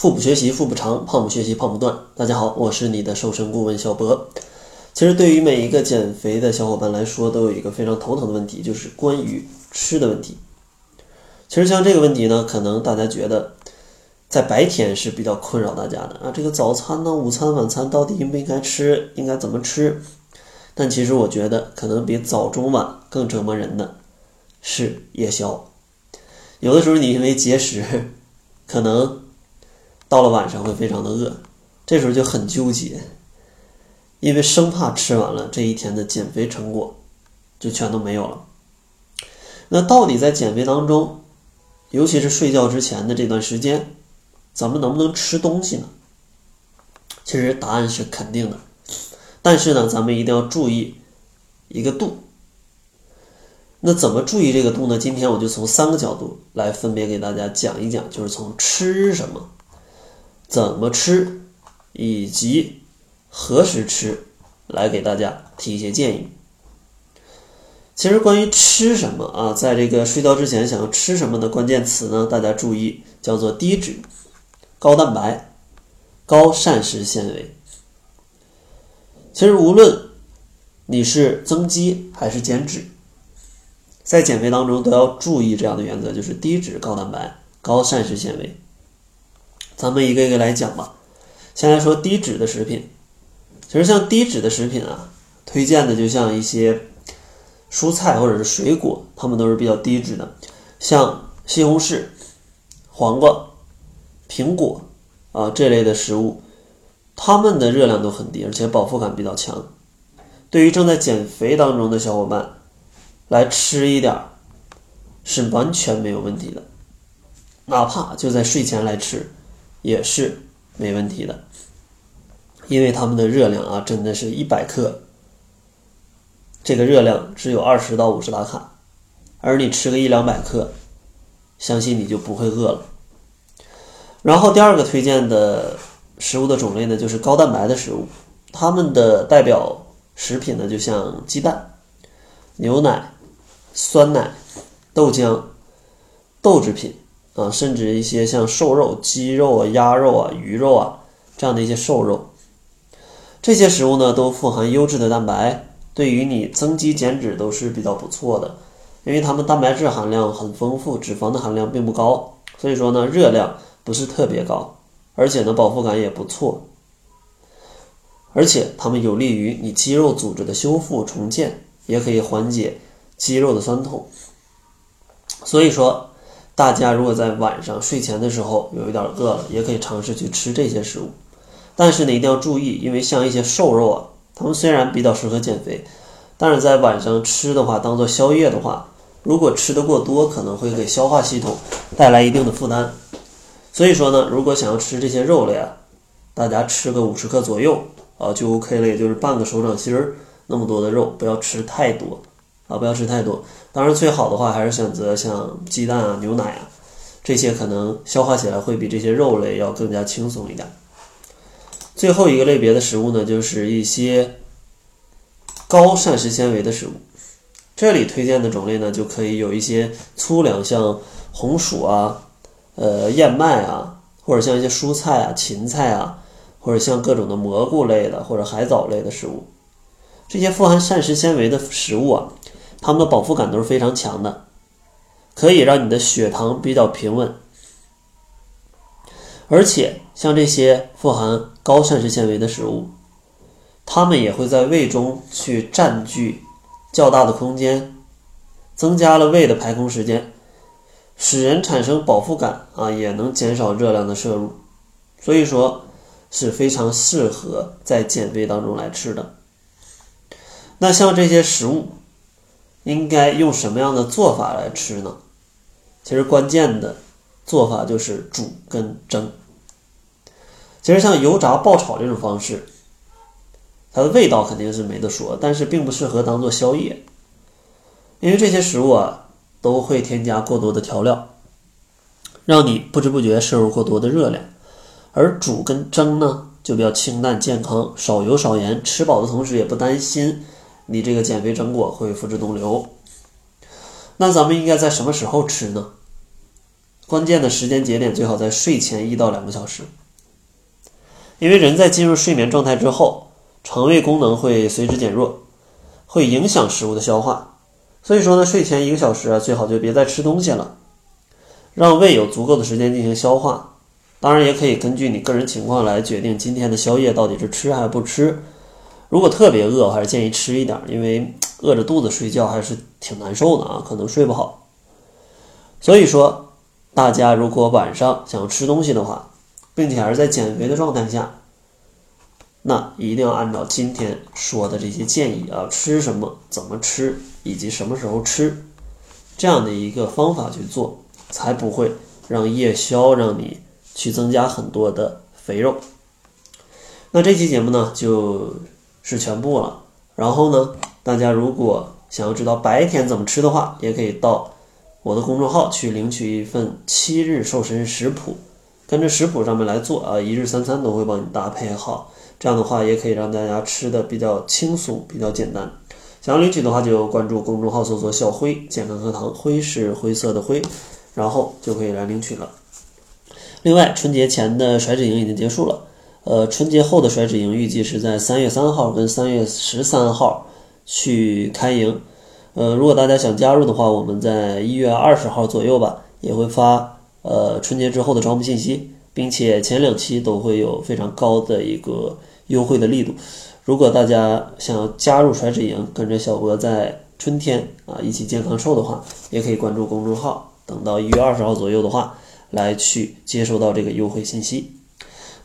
腹部学习腹部长，胖不学习胖不断。大家好，我是你的瘦身顾问小博。其实对于每一个减肥的小伙伴来说，都有一个非常头疼的问题，就是关于吃的问题。其实像这个问题呢，可能大家觉得在白天是比较困扰大家的啊，这个早餐呢、午餐、晚餐到底应不应该吃，应该怎么吃？但其实我觉得，可能比早中晚更折磨人的是夜宵。有的时候你因为节食，可能到了晚上会非常的饿，这时候就很纠结，因为生怕吃完了这一天的减肥成果就全都没有了。那到底在减肥当中，尤其是睡觉之前的这段时间，咱们能不能吃东西呢？其实答案是肯定的。但是呢，咱们一定要注意一个度。那怎么注意这个度呢？今天我就从三个角度来分别给大家讲一讲，就是从吃什么、怎么吃以及何时吃，来给大家提一些建议。其实关于吃什么啊，在这个睡觉之前想要吃什么的关键词呢，大家注意叫做低脂、高蛋白、高膳食纤维。其实无论你是增肌还是减脂，在减肥当中都要注意这样的原则，就是低脂、高蛋白、高膳食纤维。咱们一个一个来讲吧。先来说低脂的食品，其实像低脂的食品啊，推荐的就像一些蔬菜或者是水果，它们都是比较低脂的，像西红柿、黄瓜、苹果啊这类的食物。它们的热量都很低，而且饱腹感比较强。对于正在减肥当中的小伙伴，来吃一点儿是完全没有问题的，哪怕就在睡前来吃，也是没问题的。因为它们的热量啊，真的是一百克，这个热量只有二十到五十大卡，而你吃个一两百克，相信你就不会饿了。然后第二个推荐的。食物的种类呢，就是高蛋白的食物，它们的代表食品呢，就像鸡蛋、牛奶、酸奶、豆浆、豆制品啊，甚至一些像瘦肉、鸡肉啊、鸭肉啊、鱼肉啊这样的一些瘦肉，这些食物呢都富含优质的蛋白，对于你增肌减脂都是比较不错的，因为它们蛋白质含量很丰富，脂肪的含量并不高，所以说呢热量不是特别高。而且呢，饱腹感也不错，而且它们有利于你肌肉组织的修复重建，也可以缓解肌肉的酸痛。所以说，大家如果在晚上睡前的时候有一点饿了，也可以尝试去吃这些食物。但是呢，一定要注意，因为像一些瘦肉啊，它们虽然比较适合减肥，但是在晚上吃的话，当做宵夜的话，如果吃的过多，可能会给消化系统带来一定的负担。所以说呢，如果想要吃这些肉类啊，大家吃个五十克左右啊就 OK 了，也就是半个手掌心儿那么多的肉，不要吃太多啊，不要吃太多。当然，最好的话还是选择像鸡蛋啊、牛奶啊这些，可能消化起来会比这些肉类要更加轻松一点。最后一个类别的食物呢，就是一些高膳食纤维的食物。这里推荐的种类呢，就可以有一些粗粮，像红薯啊。呃，燕麦啊，或者像一些蔬菜啊、芹菜啊，或者像各种的蘑菇类的或者海藻类的食物，这些富含膳食纤维的食物啊，它们的饱腹感都是非常强的，可以让你的血糖比较平稳。而且像这些富含高膳食纤维的食物，它们也会在胃中去占据较大的空间，增加了胃的排空时间。使人产生饱腹感啊，也能减少热量的摄入，所以说是非常适合在减肥当中来吃的。那像这些食物，应该用什么样的做法来吃呢？其实关键的做法就是煮跟蒸。其实像油炸、爆炒这种方式，它的味道肯定是没得说，但是并不适合当做宵夜，因为这些食物啊。都会添加过多的调料，让你不知不觉摄入过多的热量。而煮跟蒸呢，就比较清淡健康，少油少盐，吃饱的同时也不担心你这个减肥成果会付之东流。那咱们应该在什么时候吃呢？关键的时间节点最好在睡前一到两个小时，因为人在进入睡眠状态之后，肠胃功能会随之减弱，会影响食物的消化。所以说呢，睡前一个小时啊，最好就别再吃东西了，让胃有足够的时间进行消化。当然，也可以根据你个人情况来决定今天的宵夜到底是吃还是不吃。如果特别饿，还是建议吃一点，因为 饿着肚子睡觉还是挺难受的啊，可能睡不好。所以说，大家如果晚上想吃东西的话，并且还是在减肥的状态下，那一定要按照今天说的这些建议啊，吃什么、怎么吃以及什么时候吃，这样的一个方法去做，才不会让夜宵让你。去增加很多的肥肉。那这期节目呢，就是全部了。然后呢，大家如果想要知道白天怎么吃的话，也可以到我的公众号去领取一份七日瘦身食谱，跟着食谱上面来做啊，一日三餐都会帮你搭配好。这样的话，也可以让大家吃的比较轻松，比较简单。想要领取的话，就关注公众号，搜索“小辉健康课堂”，灰是灰色的灰，然后就可以来领取了。另外，春节前的甩脂营已经结束了，呃，春节后的甩脂营预计是在三月三号跟三月十三号去开营，呃，如果大家想加入的话，我们在一月二十号左右吧，也会发呃春节之后的招募信息，并且前两期都会有非常高的一个优惠的力度。如果大家想要加入甩脂营，跟着小博在春天啊一起健康瘦的话，也可以关注公众号，等到一月二十号左右的话。来去接收到这个优惠信息。